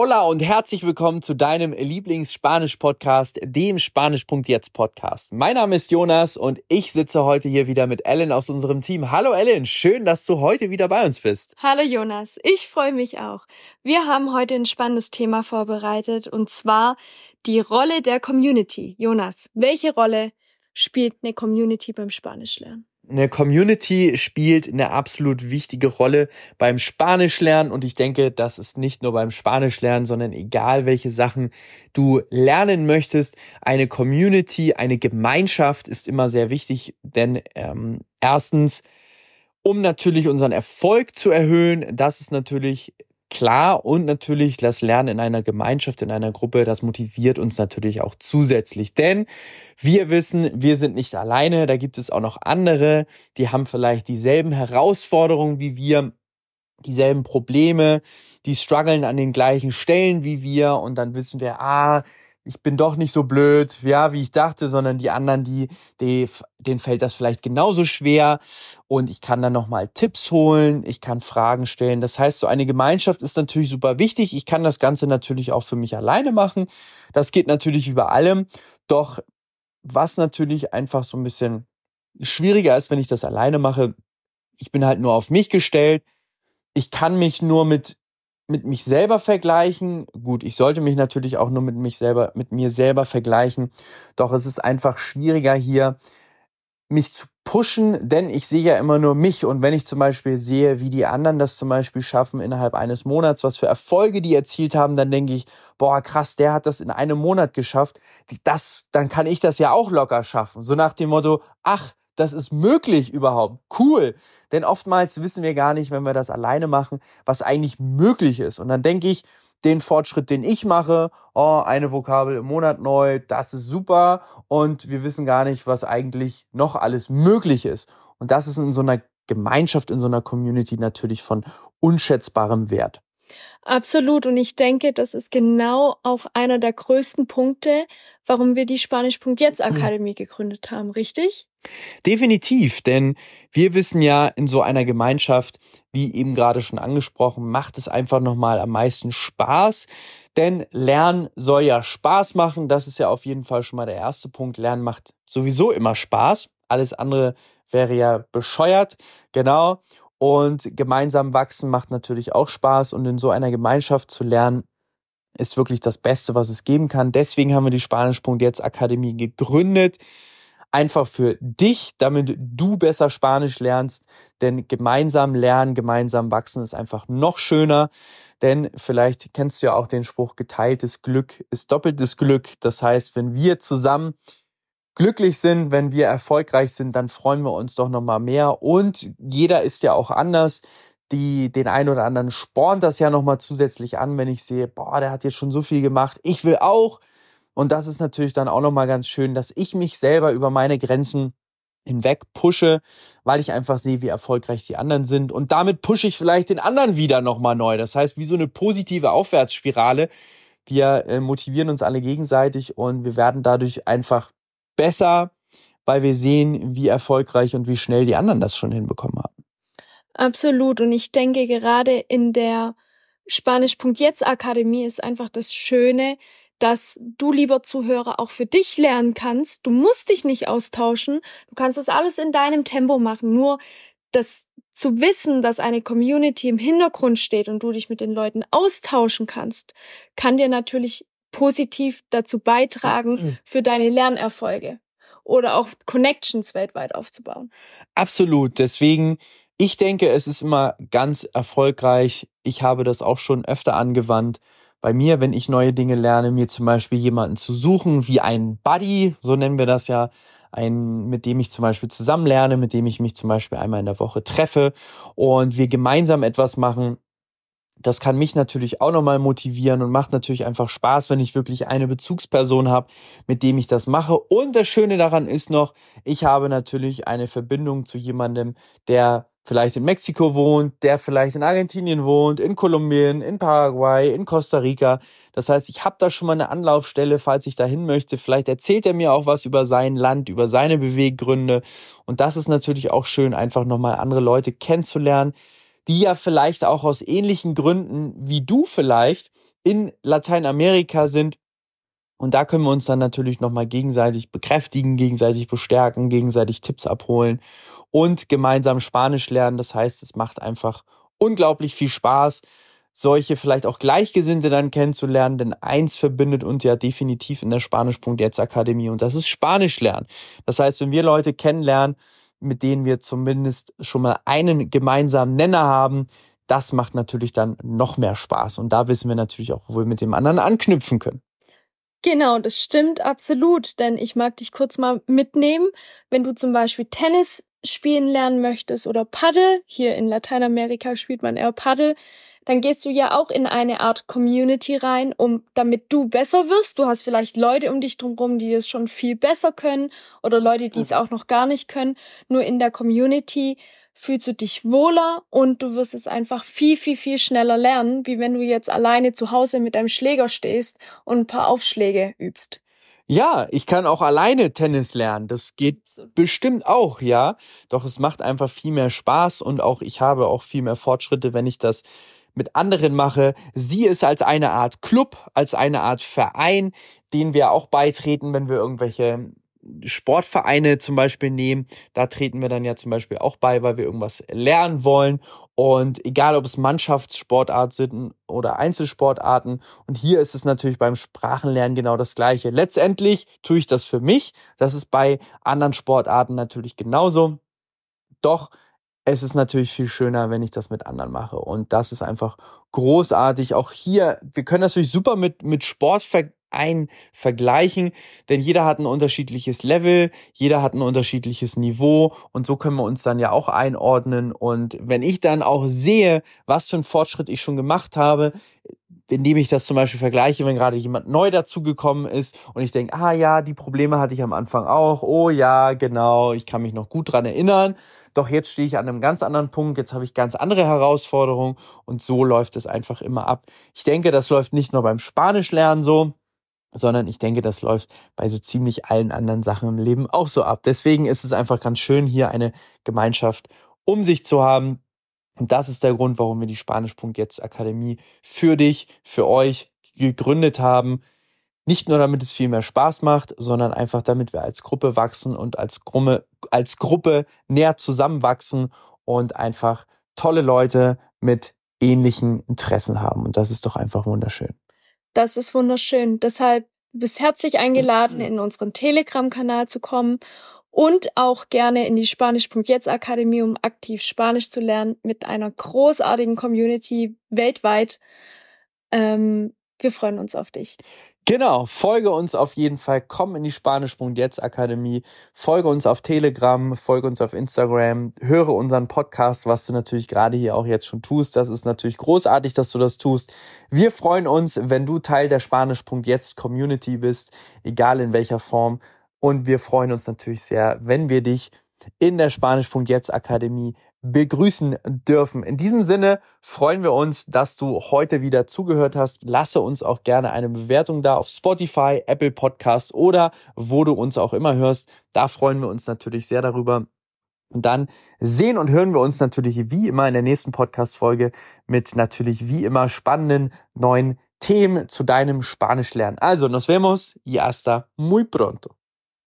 Hola und herzlich willkommen zu deinem Lieblings-Spanisch-Podcast, dem Spanisch.jetzt Podcast. Mein Name ist Jonas und ich sitze heute hier wieder mit Ellen aus unserem Team. Hallo Ellen, schön, dass du heute wieder bei uns bist. Hallo Jonas, ich freue mich auch. Wir haben heute ein spannendes Thema vorbereitet und zwar die Rolle der Community. Jonas, welche Rolle spielt eine Community beim Spanischlernen? Eine Community spielt eine absolut wichtige Rolle beim Spanischlernen und ich denke, das ist nicht nur beim Spanischlernen, sondern egal welche Sachen du lernen möchtest, eine Community, eine Gemeinschaft ist immer sehr wichtig, denn ähm, erstens, um natürlich unseren Erfolg zu erhöhen, das ist natürlich klar und natürlich das Lernen in einer Gemeinschaft, in einer Gruppe, das motiviert uns natürlich auch zusätzlich. Denn wir wissen, wir sind nicht alleine, da gibt es auch noch andere, die haben vielleicht dieselben Herausforderungen wie wir, dieselben Probleme, die strugglen an den gleichen Stellen wie wir und dann wissen wir, ah, ich bin doch nicht so blöd, ja, wie ich dachte, sondern die anderen, die, die denen fällt das vielleicht genauso schwer und ich kann dann nochmal Tipps holen, ich kann Fragen stellen. Das heißt, so eine Gemeinschaft ist natürlich super wichtig. Ich kann das Ganze natürlich auch für mich alleine machen. Das geht natürlich über allem. Doch was natürlich einfach so ein bisschen schwieriger ist, wenn ich das alleine mache, ich bin halt nur auf mich gestellt. Ich kann mich nur mit mit mich selber vergleichen. Gut, ich sollte mich natürlich auch nur mit mich selber, mit mir selber vergleichen. Doch es ist einfach schwieriger hier, mich zu pushen, denn ich sehe ja immer nur mich. Und wenn ich zum Beispiel sehe, wie die anderen das zum Beispiel schaffen innerhalb eines Monats, was für Erfolge die erzielt haben, dann denke ich, boah, krass, der hat das in einem Monat geschafft. Das, dann kann ich das ja auch locker schaffen. So nach dem Motto, ach, das ist möglich überhaupt. Cool. Denn oftmals wissen wir gar nicht, wenn wir das alleine machen, was eigentlich möglich ist. Und dann denke ich, den Fortschritt, den ich mache, oh, eine Vokabel im Monat neu, das ist super. Und wir wissen gar nicht, was eigentlich noch alles möglich ist. Und das ist in so einer Gemeinschaft, in so einer Community natürlich von unschätzbarem Wert. Absolut. Und ich denke, das ist genau auch einer der größten Punkte, warum wir die Spanisch.jetzt Akademie gegründet haben, richtig? Definitiv, denn wir wissen ja, in so einer Gemeinschaft, wie eben gerade schon angesprochen, macht es einfach nochmal am meisten Spaß. Denn Lernen soll ja Spaß machen. Das ist ja auf jeden Fall schon mal der erste Punkt. Lernen macht sowieso immer Spaß. Alles andere wäre ja bescheuert. Genau. Und gemeinsam wachsen macht natürlich auch Spaß. Und in so einer Gemeinschaft zu lernen, ist wirklich das Beste, was es geben kann. Deswegen haben wir die Spanisch.jetzt Akademie gegründet einfach für dich, damit du besser Spanisch lernst. Denn gemeinsam lernen, gemeinsam wachsen ist einfach noch schöner. Denn vielleicht kennst du ja auch den Spruch, geteiltes Glück ist doppeltes Glück. Das heißt, wenn wir zusammen glücklich sind, wenn wir erfolgreich sind, dann freuen wir uns doch nochmal mehr. Und jeder ist ja auch anders. Die, den einen oder anderen spornt das ja nochmal zusätzlich an, wenn ich sehe, boah, der hat jetzt schon so viel gemacht. Ich will auch. Und das ist natürlich dann auch nochmal ganz schön, dass ich mich selber über meine Grenzen hinweg pushe, weil ich einfach sehe, wie erfolgreich die anderen sind. Und damit pushe ich vielleicht den anderen wieder nochmal neu. Das heißt, wie so eine positive Aufwärtsspirale. Wir äh, motivieren uns alle gegenseitig und wir werden dadurch einfach besser, weil wir sehen, wie erfolgreich und wie schnell die anderen das schon hinbekommen haben. Absolut. Und ich denke, gerade in der Spanisch.jetzt Akademie ist einfach das Schöne, dass du, lieber Zuhörer, auch für dich lernen kannst. Du musst dich nicht austauschen. Du kannst das alles in deinem Tempo machen. Nur das zu wissen, dass eine Community im Hintergrund steht und du dich mit den Leuten austauschen kannst, kann dir natürlich positiv dazu beitragen, mhm. für deine Lernerfolge oder auch Connections weltweit aufzubauen. Absolut. Deswegen, ich denke, es ist immer ganz erfolgreich. Ich habe das auch schon öfter angewandt bei mir, wenn ich neue Dinge lerne, mir zum Beispiel jemanden zu suchen, wie ein Buddy, so nennen wir das ja, ein, mit dem ich zum Beispiel zusammen lerne, mit dem ich mich zum Beispiel einmal in der Woche treffe und wir gemeinsam etwas machen. Das kann mich natürlich auch nochmal motivieren und macht natürlich einfach Spaß, wenn ich wirklich eine Bezugsperson habe, mit dem ich das mache. Und das Schöne daran ist noch, ich habe natürlich eine Verbindung zu jemandem, der vielleicht in Mexiko wohnt, der vielleicht in Argentinien wohnt, in Kolumbien, in Paraguay, in Costa Rica. Das heißt, ich habe da schon mal eine Anlaufstelle, falls ich dahin möchte. Vielleicht erzählt er mir auch was über sein Land, über seine Beweggründe. Und das ist natürlich auch schön, einfach nochmal andere Leute kennenzulernen, die ja vielleicht auch aus ähnlichen Gründen wie du vielleicht in Lateinamerika sind. Und da können wir uns dann natürlich nochmal gegenseitig bekräftigen, gegenseitig bestärken, gegenseitig Tipps abholen und gemeinsam Spanisch lernen. Das heißt, es macht einfach unglaublich viel Spaß, solche vielleicht auch Gleichgesinnte dann kennenzulernen, denn eins verbindet uns ja definitiv in der Spanisch.jetzt Akademie und das ist Spanisch lernen. Das heißt, wenn wir Leute kennenlernen, mit denen wir zumindest schon mal einen gemeinsamen Nenner haben, das macht natürlich dann noch mehr Spaß. Und da wissen wir natürlich auch, wo wir mit dem anderen anknüpfen können. Genau, das stimmt absolut, denn ich mag dich kurz mal mitnehmen, wenn du zum Beispiel Tennis spielen lernen möchtest oder Paddel, hier in Lateinamerika spielt man eher Paddel, dann gehst du ja auch in eine Art Community rein, um damit du besser wirst. Du hast vielleicht Leute um dich drumherum, die es schon viel besser können oder Leute, die es auch noch gar nicht können. Nur in der Community fühlst du dich wohler und du wirst es einfach viel, viel, viel schneller lernen, wie wenn du jetzt alleine zu Hause mit deinem Schläger stehst und ein paar Aufschläge übst. Ja, ich kann auch alleine Tennis lernen. Das geht bestimmt auch, ja. Doch es macht einfach viel mehr Spaß und auch ich habe auch viel mehr Fortschritte, wenn ich das mit anderen mache, sieh es als eine Art Club, als eine Art Verein, den wir auch beitreten, wenn wir irgendwelche Sportvereine zum Beispiel nehmen. Da treten wir dann ja zum Beispiel auch bei, weil wir irgendwas lernen wollen. Und egal, ob es Mannschaftssportarten sind oder Einzelsportarten. Und hier ist es natürlich beim Sprachenlernen genau das Gleiche. Letztendlich tue ich das für mich. Das ist bei anderen Sportarten natürlich genauso. Doch es ist natürlich viel schöner, wenn ich das mit anderen mache. Und das ist einfach großartig. Auch hier, wir können das natürlich super mit, mit Sportvereinen vergleichen, denn jeder hat ein unterschiedliches Level, jeder hat ein unterschiedliches Niveau und so können wir uns dann ja auch einordnen. Und wenn ich dann auch sehe, was für einen Fortschritt ich schon gemacht habe, indem ich das zum Beispiel vergleiche, wenn gerade jemand neu dazugekommen ist und ich denke, ah ja, die Probleme hatte ich am Anfang auch, oh ja, genau, ich kann mich noch gut dran erinnern, doch jetzt stehe ich an einem ganz anderen Punkt, jetzt habe ich ganz andere Herausforderungen und so läuft es einfach immer ab. Ich denke, das läuft nicht nur beim Spanischlernen so, sondern ich denke, das läuft bei so ziemlich allen anderen Sachen im Leben auch so ab. Deswegen ist es einfach ganz schön, hier eine Gemeinschaft um sich zu haben, und das ist der Grund, warum wir die Spanisch.jetzt Akademie für dich, für euch gegründet haben. Nicht nur damit es viel mehr Spaß macht, sondern einfach damit wir als Gruppe wachsen und als Gruppe, als Gruppe näher zusammenwachsen und einfach tolle Leute mit ähnlichen Interessen haben. Und das ist doch einfach wunderschön. Das ist wunderschön. Deshalb bist herzlich eingeladen, in unseren Telegram-Kanal zu kommen und auch gerne in die Spanisch.jetzt Akademie, um aktiv Spanisch zu lernen mit einer großartigen Community weltweit. Ähm, wir freuen uns auf dich. Genau, folge uns auf jeden Fall, komm in die Spanisch.jetzt Akademie, folge uns auf Telegram, folge uns auf Instagram, höre unseren Podcast, was du natürlich gerade hier auch jetzt schon tust. Das ist natürlich großartig, dass du das tust. Wir freuen uns, wenn du Teil der Spanisch.jetzt Community bist, egal in welcher Form. Und wir freuen uns natürlich sehr, wenn wir dich in der Spanisch.jetzt Akademie begrüßen dürfen. In diesem Sinne freuen wir uns, dass du heute wieder zugehört hast. Lasse uns auch gerne eine Bewertung da auf Spotify, Apple Podcasts oder wo du uns auch immer hörst. Da freuen wir uns natürlich sehr darüber. Und dann sehen und hören wir uns natürlich wie immer in der nächsten Podcast-Folge mit natürlich wie immer spannenden neuen Themen zu deinem Spanisch lernen. Also, nos vemos y hasta muy pronto.